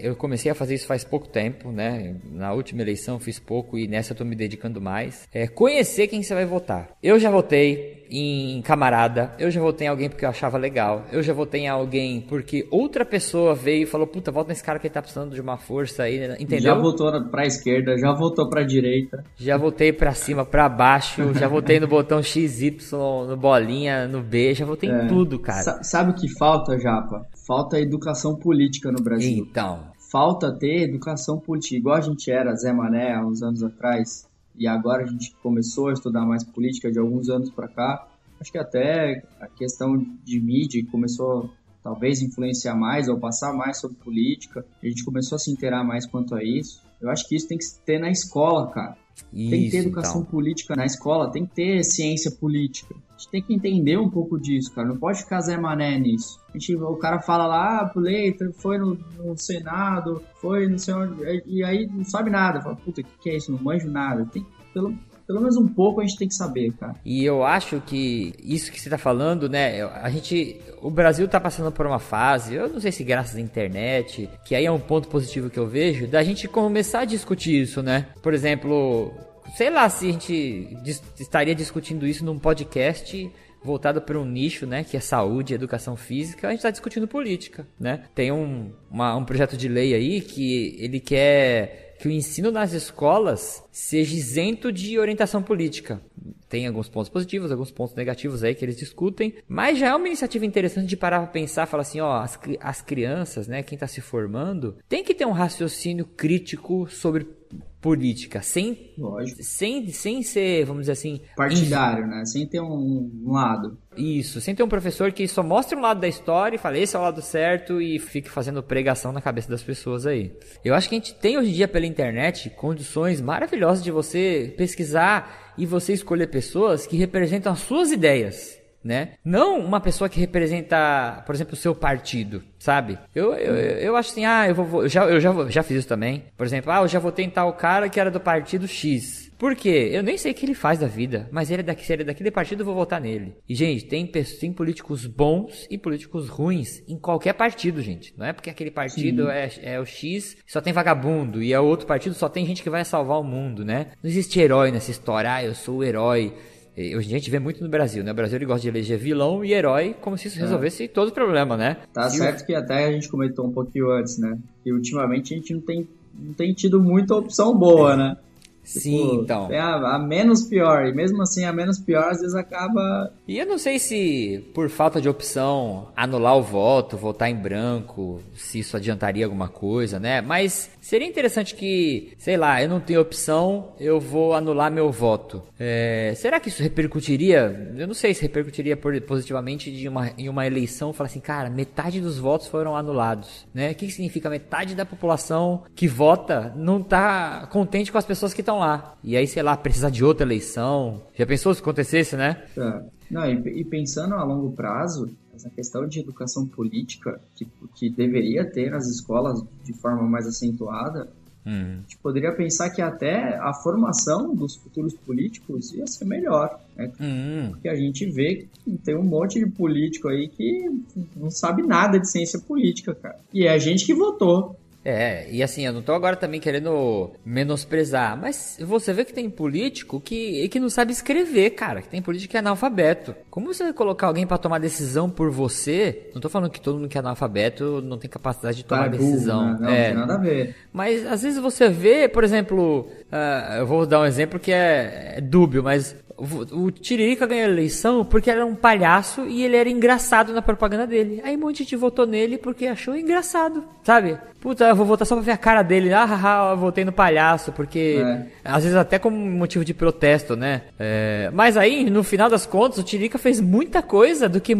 eu comecei a fazer isso faz pouco tempo, né? Na última eleição fiz pouco e nessa eu tô me dedicando mais. É conhecer quem você vai votar. Eu já votei, em camarada, eu já votei em alguém porque eu achava legal, eu já votei em alguém porque outra pessoa veio e falou, puta, vota nesse cara que ele tá precisando de uma força aí, né? entendeu? Já votou pra esquerda, já votou pra direita. Já votei pra cima, pra baixo, já votei no botão XY, no bolinha, no B, já votei é. em tudo, cara. Sa sabe o que falta, Japa? Falta educação política no Brasil. Então. Falta ter educação política, igual a gente era, Zé Mané, há uns anos atrás e agora a gente começou a estudar mais política de alguns anos para cá. Acho que até a questão de mídia começou talvez influenciar mais ou passar mais sobre política. A gente começou a se inteirar mais quanto a isso. Eu acho que isso tem que ter na escola, cara. Isso, tem que ter educação então. política na escola, tem que ter ciência política. A gente tem que entender um pouco disso, cara. Não pode ficar Zé Mané nisso. A gente, o cara fala lá, ah, Leiter foi no, no, Senado, foi no Senhor. E aí não sabe nada. Fala, puta, o que, que é isso? Não manjo nada. Tem, pelo, pelo menos um pouco a gente tem que saber, cara. E eu acho que isso que você tá falando, né? A gente. O Brasil tá passando por uma fase, eu não sei se graças à internet, que aí é um ponto positivo que eu vejo, da gente começar a discutir isso, né? Por exemplo, sei lá se a gente estaria discutindo isso num podcast voltado para um nicho, né, que é saúde educação física, a gente está discutindo política, né? Tem um, uma, um projeto de lei aí que ele quer que o ensino nas escolas seja isento de orientação política. Tem alguns pontos positivos, alguns pontos negativos aí que eles discutem, mas já é uma iniciativa interessante de parar para pensar, falar assim, ó, as, as crianças, né, quem está se formando, tem que ter um raciocínio crítico sobre política, sem, sem, sem ser, vamos dizer assim, partidário, né? Sem ter um, um, lado. Isso, sem ter um professor que só mostre um lado da história e fale esse é o lado certo e fique fazendo pregação na cabeça das pessoas aí. Eu acho que a gente tem hoje em dia pela internet condições maravilhosas de você pesquisar e você escolher pessoas que representam as suas ideias né? Não uma pessoa que representa, por exemplo, o seu partido, sabe? Eu, eu, eu acho assim, ah, eu vou, eu já, eu já, já fiz isso também. Por exemplo, ah, eu já votei em tal cara que era do partido X. Por quê? Eu nem sei o que ele faz da vida, mas ele é daqui, se ele é daquele partido, eu vou votar nele. E, gente, tem, tem políticos bons e políticos ruins em qualquer partido, gente. Não é porque aquele partido é, é, o X só tem vagabundo e é outro partido só tem gente que vai salvar o mundo, né? Não existe herói nessa história, ah, eu sou o herói. Hoje em dia a gente vê muito no Brasil, né? O Brasil ele gosta de eleger vilão e herói como se isso é. resolvesse é. todo o problema, né? Tá e certo o... que até a gente comentou um pouquinho antes, né? Que ultimamente a gente não tem, não tem tido muita opção boa, é. né? Sim, tipo, então. É a, a, menos pior. E mesmo assim, a menos pior às vezes acaba. E eu não sei se, por falta de opção, anular o voto, votar em branco, se isso adiantaria alguma coisa, né? Mas Seria interessante que, sei lá, eu não tenho opção, eu vou anular meu voto. É, será que isso repercutiria? Eu não sei se repercutiria positivamente de uma, em uma eleição, falar assim, cara, metade dos votos foram anulados, né? O que significa metade da população que vota não tá contente com as pessoas que estão lá? E aí, sei lá, precisar de outra eleição. Já pensou se acontecesse, né? É. Não, e, e pensando a longo prazo, essa questão de educação política que, que deveria ter nas escolas de forma mais acentuada, uhum. a gente poderia pensar que até a formação dos futuros políticos ia ser melhor, né? Uhum. Porque a gente vê que tem um monte de político aí que não sabe nada de ciência política, cara. E é a gente que votou. É, e assim, eu não tô agora também querendo menosprezar, mas você vê que tem político que, que não sabe escrever, cara, que tem político que é analfabeto. Como você vai colocar alguém para tomar decisão por você? Não tô falando que todo mundo que é analfabeto não tem capacidade de tomar tá decisão. Burro, né? Não, é. não tem nada a ver. Mas às vezes você vê, por exemplo, uh, eu vou dar um exemplo que é, é dúbio, mas o Tiririca ganhou a eleição porque era um palhaço e ele era engraçado na propaganda dele. Aí um monte de gente votou nele porque achou engraçado, sabe? Puta, eu vou votar só pra ver a cara dele. Ah, haha, eu votei no palhaço, porque é. às vezes até como motivo de protesto, né? É, mas aí, no final das contas, o Tiririca fez muita coisa do que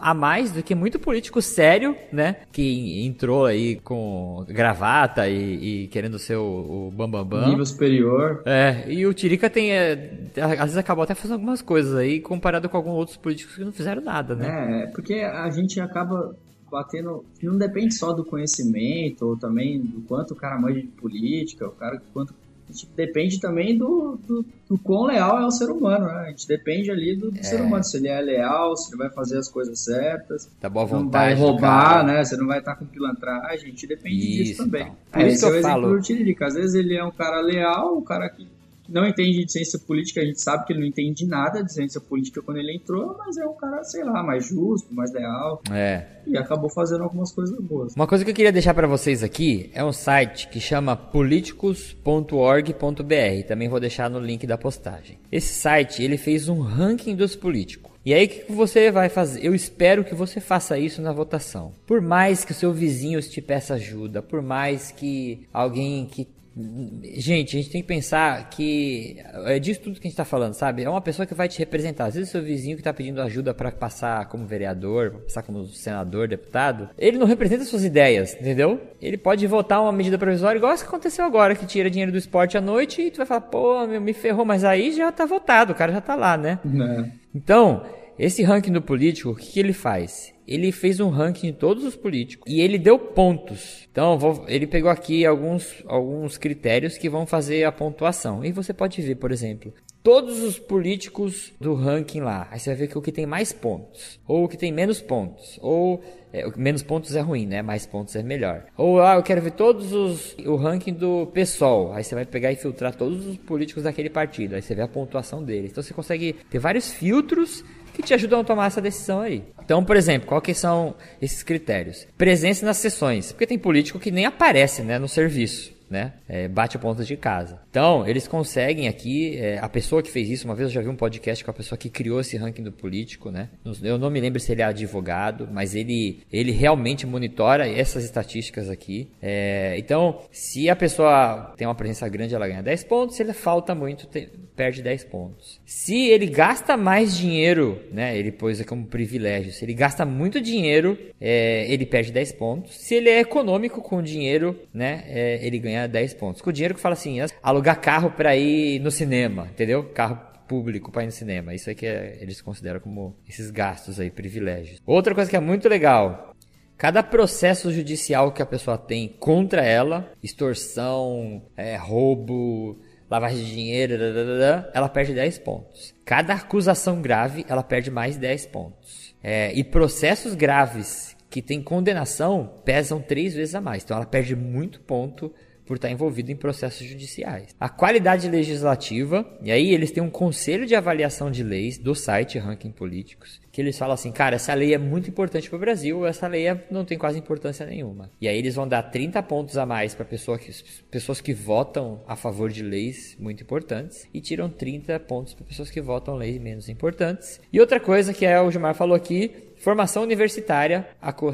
a mais do que muito político sério, né? Que entrou aí com gravata e, e querendo ser o, o Bambambam. Bam, bam. Nível superior. É, e o Tiririca tem. É, às vezes acabou até fazendo algumas coisas aí, comparado com alguns outros políticos que não fizeram nada, né? É, porque a gente acaba batendo. Não depende só do conhecimento, ou também do quanto o cara manja de política, o cara quanto. A gente depende também do, do, do quão leal é o ser humano, né? A gente depende ali do, do é. ser humano, se ele é leal, se ele vai fazer as coisas certas. Tá boa vontade. Não vai roubar, né? Você não vai estar com pilantragem, a gente depende isso, disso também. Então. Por é, isso esse é o exemplo do Tiririca. Às vezes ele é um cara leal, um cara que não entende de ciência política, a gente sabe que ele não entende nada de ciência política quando ele entrou, mas é um cara, sei lá, mais justo, mais leal. É. E acabou fazendo algumas coisas boas. Uma coisa que eu queria deixar para vocês aqui é um site que chama politicos.org.br. Também vou deixar no link da postagem. Esse site, ele fez um ranking dos políticos. E aí o que você vai fazer? Eu espero que você faça isso na votação. Por mais que o seu vizinho te peça ajuda, por mais que alguém que Gente, a gente tem que pensar que é disso tudo que a gente está falando, sabe? É uma pessoa que vai te representar. Às vezes, o seu vizinho que está pedindo ajuda para passar como vereador, pra passar como senador, deputado, ele não representa suas ideias, entendeu? Ele pode votar uma medida provisória, igual isso que aconteceu agora, que tira dinheiro do esporte à noite e tu vai falar, pô, meu, me ferrou, mas aí já tá votado, o cara já tá lá, né? Não. Então, esse ranking do político, o que, que ele faz? Ele fez um ranking de todos os políticos e ele deu pontos. Então, vou, ele pegou aqui alguns, alguns critérios que vão fazer a pontuação. E você pode ver, por exemplo, todos os políticos do ranking lá. Aí você vai ver que o que tem mais pontos, ou o que tem menos pontos, ou é, menos pontos é ruim, né? Mais pontos é melhor. Ou ah, eu quero ver todos os o ranking do PSOL. Aí você vai pegar e filtrar todos os políticos daquele partido. Aí você vê a pontuação deles. Então você consegue ter vários filtros que te ajudam a tomar essa decisão aí. Então, por exemplo, qual que são esses critérios? Presença nas sessões, porque tem político que nem aparece, né, no serviço né? É, bate a ponta de casa. Então, eles conseguem aqui, é, a pessoa que fez isso, uma vez eu já vi um podcast com a pessoa que criou esse ranking do político, né? Eu não me lembro se ele é advogado, mas ele, ele realmente monitora essas estatísticas aqui. É, então, se a pessoa tem uma presença grande, ela ganha 10 pontos, se ele falta muito, tem, perde 10 pontos. Se ele gasta mais dinheiro, né? Ele pôs aqui como privilégio, se ele gasta muito dinheiro, é, ele perde 10 pontos. Se ele é econômico com dinheiro, né? É, ele ganha ganha 10 pontos. Com o dinheiro que fala assim, alugar carro para ir no cinema, entendeu? Carro público para ir no cinema. Isso aqui é, eles consideram como esses gastos aí, privilégios. Outra coisa que é muito legal, Cada processo judicial que a pessoa tem contra ela, extorsão, é, roubo, lavagem de dinheiro, ela perde 10 pontos. Cada acusação grave, ela perde mais 10 pontos. É, e processos graves que têm condenação pesam três vezes a mais. Então ela perde muito ponto por estar envolvido em processos judiciais. A qualidade legislativa, e aí eles têm um conselho de avaliação de leis do site Ranking Políticos, que eles falam assim, cara, essa lei é muito importante para o Brasil, essa lei é, não tem quase importância nenhuma. E aí eles vão dar 30 pontos a mais para pessoa que, pessoas que votam a favor de leis muito importantes e tiram 30 pontos para pessoas que votam leis menos importantes. E outra coisa que é, o Gilmar falou aqui, Formação universitária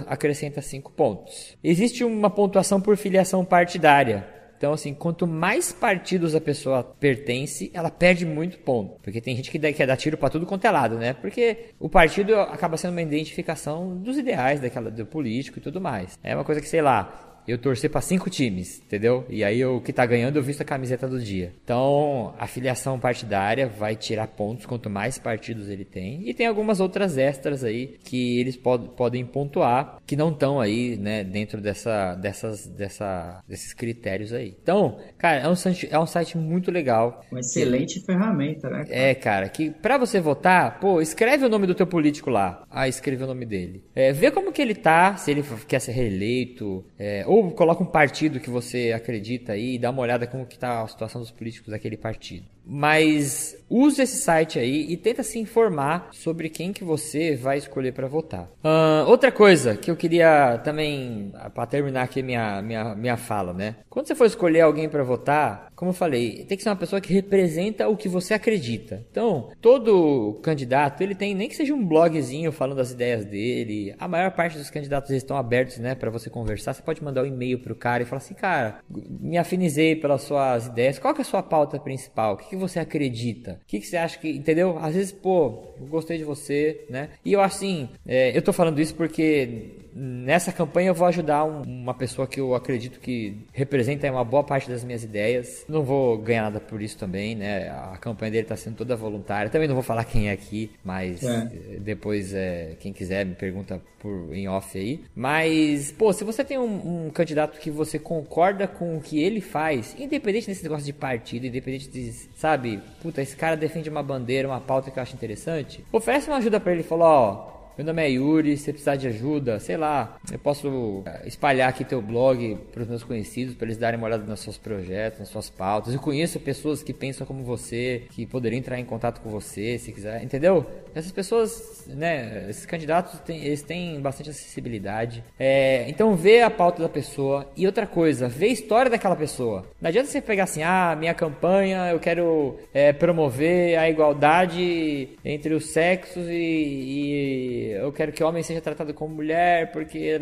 acrescenta 5 pontos. Existe uma pontuação por filiação partidária. Então, assim, quanto mais partidos a pessoa pertence, ela perde muito ponto. Porque tem gente que quer dar tiro para tudo quanto é lado, né? Porque o partido acaba sendo uma identificação dos ideais daquela, do político e tudo mais. É uma coisa que, sei lá, eu torcer para cinco times, entendeu? E aí o que tá ganhando eu visto a camiseta do dia. Então, a filiação partidária vai tirar pontos quanto mais partidos ele tem. E tem algumas outras extras aí que eles pod podem pontuar que não estão aí, né, dentro dessa, dessas, dessa, desses critérios aí. Então, cara, é um, site, é um site muito legal. Uma excelente que, ferramenta, né? Cara? É, cara, que para você votar, pô, escreve o nome do teu político lá. Ah, escreve o nome dele. É, vê como que ele tá, se ele quer ser reeleito, é, ou ou coloca um partido que você acredita aí e dá uma olhada como que tá a situação dos políticos daquele partido. Mas use esse site aí e tenta se informar sobre quem que você vai escolher para votar. Uh, outra coisa que eu queria também, para terminar aqui minha, minha, minha fala, né? Quando você for escolher alguém para votar, como eu falei, tem que ser uma pessoa que representa o que você acredita. Então, todo candidato, ele tem nem que seja um blogzinho falando das ideias dele. A maior parte dos candidatos estão abertos, né, para você conversar. Você pode mandar um e-mail pro cara e falar assim, cara, me afinizei pelas suas ideias. Qual que é a sua pauta principal? O que, que você acredita? O que, que você acha que, entendeu? Às vezes, pô, eu gostei de você, né? E eu assim, é, eu tô falando isso porque nessa campanha eu vou ajudar um, uma pessoa que eu acredito que representa uma boa parte das minhas ideias. Não vou ganhar nada por isso também, né? A campanha dele está sendo toda voluntária. Também não vou falar quem é aqui, mas é. depois é, quem quiser me pergunta por em off aí. Mas, pô, se você tem um, um, candidato que você concorda com o que ele faz, independente desse negócio de partido, independente de, sabe, puta, esse cara defende uma bandeira, uma pauta que eu acho interessante, oferece uma ajuda para ele e fala, ó, meu nome é Yuri, se precisar de ajuda, sei lá, eu posso eh, espalhar aqui teu blog para os meus conhecidos, para eles darem uma olhada nos seus projetos, nas suas pautas. Eu conheço pessoas que pensam como você, que poderiam entrar em contato com você, se quiser, entendeu? Essas pessoas, né, esses candidatos, têm, eles têm bastante acessibilidade. É, então vê a pauta da pessoa e outra coisa, vê a história daquela pessoa. Não adianta você pegar assim, ah, minha campanha, eu quero é, promover a igualdade entre os sexos e, e eu quero que homem seja tratado como mulher, porque.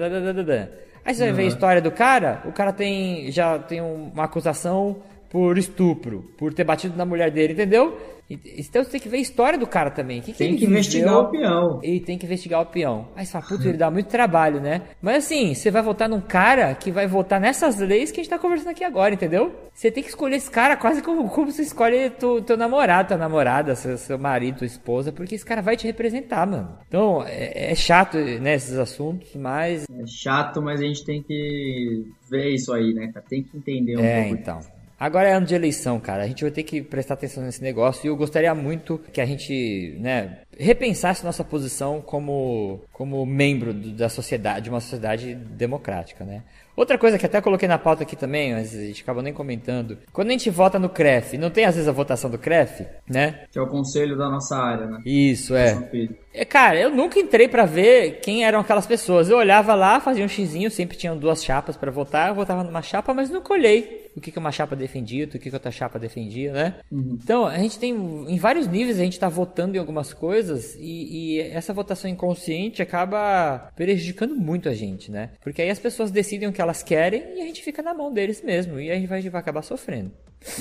Aí você vai ver a história do cara, o cara tem já tem uma acusação por estupro, por ter batido na mulher dele, entendeu? Então você tem que ver a história do cara também. Que tem que, que investigar o peão. E tem que investigar o peão. Aí você fala, putz, ele dá muito trabalho, né? Mas assim, você vai votar num cara que vai votar nessas leis que a gente tá conversando aqui agora, entendeu? Você tem que escolher esse cara quase como, como você escolhe tu, teu namorado, tua namorada, seu, seu marido, tua esposa, porque esse cara vai te representar, mano. Então, é, é chato, né, esses assuntos, mas. É chato, mas a gente tem que ver isso aí, né, Tem que entender um é, pouco. É, então. Disso. Agora é ano de eleição, cara. A gente vai ter que prestar atenção nesse negócio e eu gostaria muito que a gente, né, repensasse nossa posição como, como membro da sociedade, de uma sociedade democrática, né? Outra coisa que até coloquei na pauta aqui também, mas a gente acabou nem comentando. Quando a gente vota no CREF, não tem às vezes a votação do CREF, né? Que é o conselho da nossa área, né? Isso, é. é cara, eu nunca entrei para ver quem eram aquelas pessoas. Eu olhava lá, fazia um xizinho, sempre tinham duas chapas para votar, eu votava numa chapa, mas nunca olhei o que, que uma chapa defendia, o que, que outra chapa defendia, né? Uhum. Então, a gente tem, em vários níveis, a gente tá votando em algumas coisas e, e essa votação inconsciente acaba prejudicando muito a gente, né? Porque aí as pessoas decidem o que elas querem e a gente fica na mão deles mesmo. E a gente vai, a gente vai acabar sofrendo.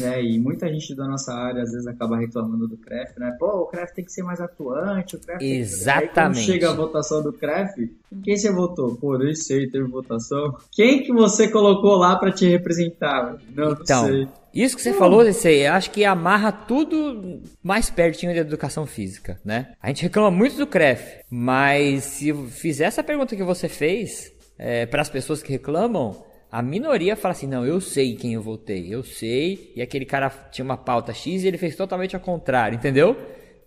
É, e muita gente da nossa área às vezes acaba reclamando do CREF, né? Pô, o CREF tem que ser mais atuante, o CREF Exatamente. Aí, chega a votação do CREF, quem você votou? Pô, nem sei, teve votação. Quem que você colocou lá para te representar? Não, então, não sei. Isso que você falou, esse, acho que amarra tudo mais pertinho da educação física, né? A gente reclama muito do CREF, mas se fizer essa pergunta que você fez, é, para as pessoas que reclamam, a minoria fala assim: não, eu sei quem eu votei, eu sei, e aquele cara tinha uma pauta X e ele fez totalmente ao contrário, entendeu?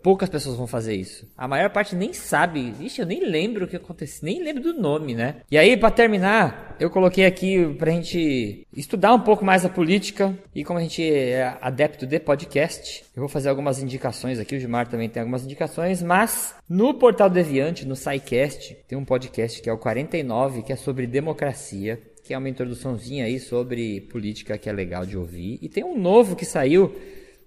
Poucas pessoas vão fazer isso. A maior parte nem sabe. Ixi, eu nem lembro o que aconteceu, nem lembro do nome, né? E aí, para terminar, eu coloquei aqui pra gente estudar um pouco mais a política e como a gente é adepto de podcast, eu vou fazer algumas indicações aqui. O Gilmar também tem algumas indicações, mas no Portal Deviante, no SciCast, tem um podcast que é o 49, que é sobre democracia que é uma introduçãozinha aí sobre política que é legal de ouvir. E tem um novo que saiu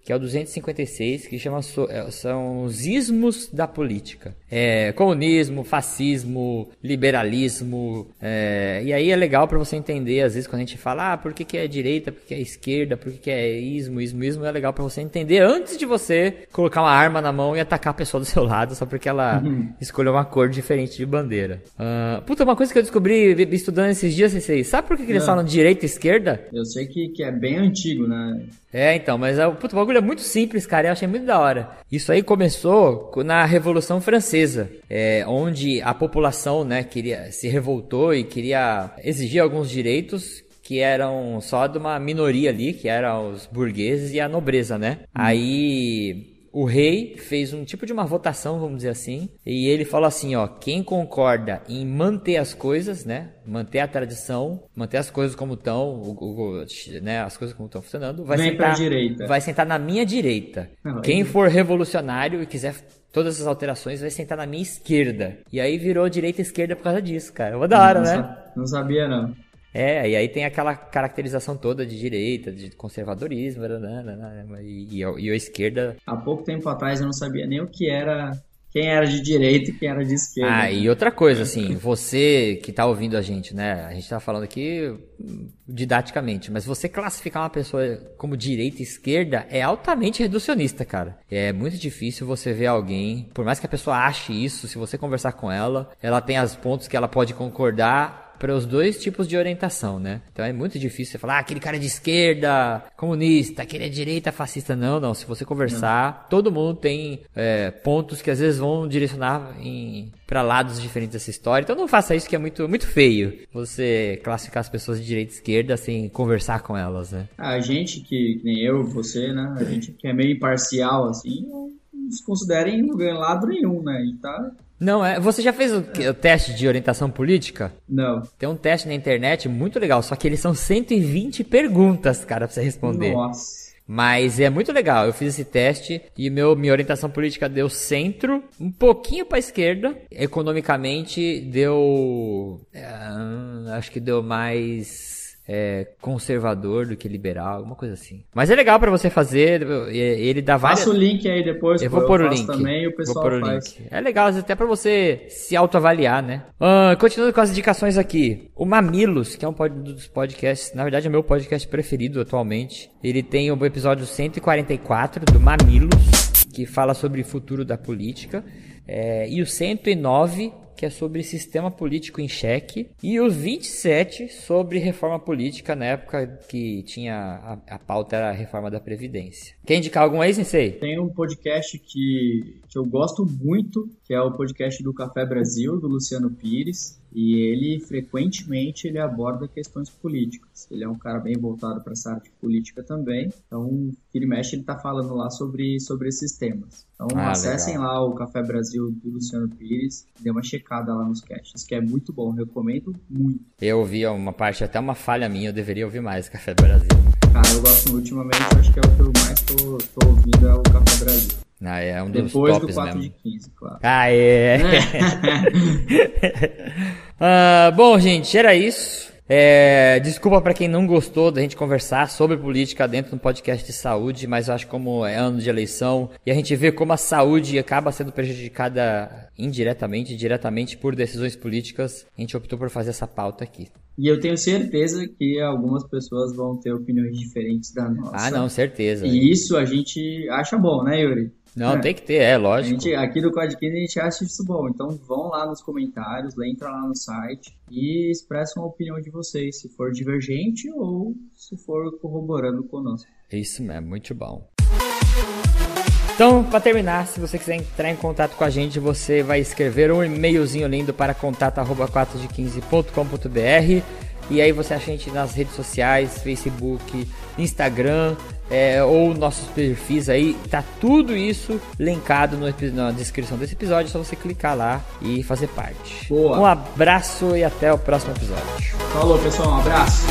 que é o 256, que chama é, são os ismos da política. É, comunismo, fascismo, liberalismo. É, e aí é legal para você entender, às vezes, quando a gente fala, ah, por que, que é direita, por que, que é esquerda, por que, que é ismo, ismo, ismo, é legal para você entender antes de você colocar uma arma na mão e atacar a pessoa do seu lado só porque ela uhum. escolheu uma cor diferente de bandeira. Uh, puta, uma coisa que eu descobri estudando esses dias, vocês sabe por que, que eles é. falam direita e esquerda? Eu sei que, que é bem antigo, né? É, então, mas o puto, bagulho é muito simples, cara, eu achei muito da hora. Isso aí começou na Revolução Francesa, é, onde a população, né, queria, se revoltou e queria exigir alguns direitos que eram só de uma minoria ali, que eram os burgueses e a nobreza, né? Hum. Aí o rei fez um tipo de uma votação, vamos dizer assim, e ele falou assim, ó, quem concorda em manter as coisas, né, manter a tradição, manter as coisas como estão, né, as coisas como estão funcionando, vai Vem sentar, vai sentar na minha direita. Não, quem for revolucionário e quiser todas essas alterações vai sentar na minha esquerda. E aí virou direita e esquerda por causa disso, cara. Uma da hora, não, né? Não sabia não. É, e aí tem aquela caracterização toda de direita, de conservadorismo, e, e, e a esquerda. Há pouco tempo atrás eu não sabia nem o que era quem era de direita e quem era de esquerda. Ah, e outra coisa, assim, você que tá ouvindo a gente, né? A gente tá falando aqui didaticamente, mas você classificar uma pessoa como direita e esquerda é altamente reducionista, cara. É muito difícil você ver alguém, por mais que a pessoa ache isso, se você conversar com ela, ela tem os pontos que ela pode concordar para os dois tipos de orientação, né? Então é muito difícil você falar, ah, aquele cara é de esquerda, comunista, aquele é direita, fascista. Não, não. Se você conversar, não. todo mundo tem é, pontos que às vezes vão direcionar para lados diferentes dessa história. Então não faça isso que é muito, muito feio. Você classificar as pessoas de direita e esquerda sem conversar com elas, né? A gente que, que nem eu, você, né? A gente que é meio imparcial, assim, não se considera em lado nenhum, né? E tá não, é. Você já fez o, o, teste de orientação política? Não. Tem um teste na internet muito legal, só que eles são 120 perguntas, cara, pra você responder. Nossa. Mas é muito legal. Eu fiz esse teste e meu, minha orientação política deu centro, um pouquinho para esquerda. Economicamente deu. É, acho que deu mais é, conservador do que liberal, alguma coisa assim. Mas é legal para você fazer, ele dá várias... Passa o link aí depois, eu vou pôr o link. também o pessoal vou pôr faz. O link. É legal até para você se autoavaliar, né? Uh, continuando com as indicações aqui. O Mamilos, que é um dos podcasts, na verdade é o meu podcast preferido atualmente. Ele tem o episódio 144 do Mamilos, que fala sobre o futuro da política. É, e o 109 que é sobre sistema político em xeque, e os 27 sobre reforma política na época que tinha a, a pauta era a reforma da Previdência. Quer indicar algum aí, Sensei? Tem um podcast que, que eu gosto muito, que é o podcast do Café Brasil, do Luciano Pires. E ele frequentemente ele aborda questões políticas. Ele é um cara bem voltado para essa arte política também. Então, ele mexe, ele está falando lá sobre, sobre esses temas. Então, ah, acessem legal. lá o Café Brasil do Luciano Pires, dê uma checada lá nos casts, que é muito bom, recomendo muito. Eu ouvi uma parte, até uma falha minha, eu deveria ouvir mais Café Brasil. Cara, eu gosto ultimamente, acho que é o que eu mais tô, tô ouvindo é o Café Brasil. Ah, é um dos Depois tops do 4 mesmo. de 15, claro. Ah, é. ah, bom, gente, era isso. É, desculpa para quem não gostou da gente conversar sobre política dentro do podcast de saúde, mas eu acho que como é ano de eleição e a gente vê como a saúde acaba sendo prejudicada indiretamente, diretamente por decisões políticas, a gente optou por fazer essa pauta aqui. E eu tenho certeza que algumas pessoas vão ter opiniões diferentes da nossa. Ah, não, certeza. E isso a gente acha bom, né, Yuri? Não, é. tem que ter, é lógico. A gente, aqui do Codkin a gente acha isso bom. Então vão lá nos comentários, entra lá no site e expressam a opinião de vocês, se for divergente ou se for corroborando conosco. Isso mesmo, muito bom. Então, para terminar, se você quiser entrar em contato com a gente, você vai escrever um e-mailzinho lindo para contato@4de15.com.br e aí você acha a gente nas redes sociais, Facebook, Instagram, é, ou nossos perfis aí, tá tudo isso linkado no, na descrição desse episódio, é só você clicar lá e fazer parte. Boa. Um abraço e até o próximo episódio. Falou, pessoal, um abraço.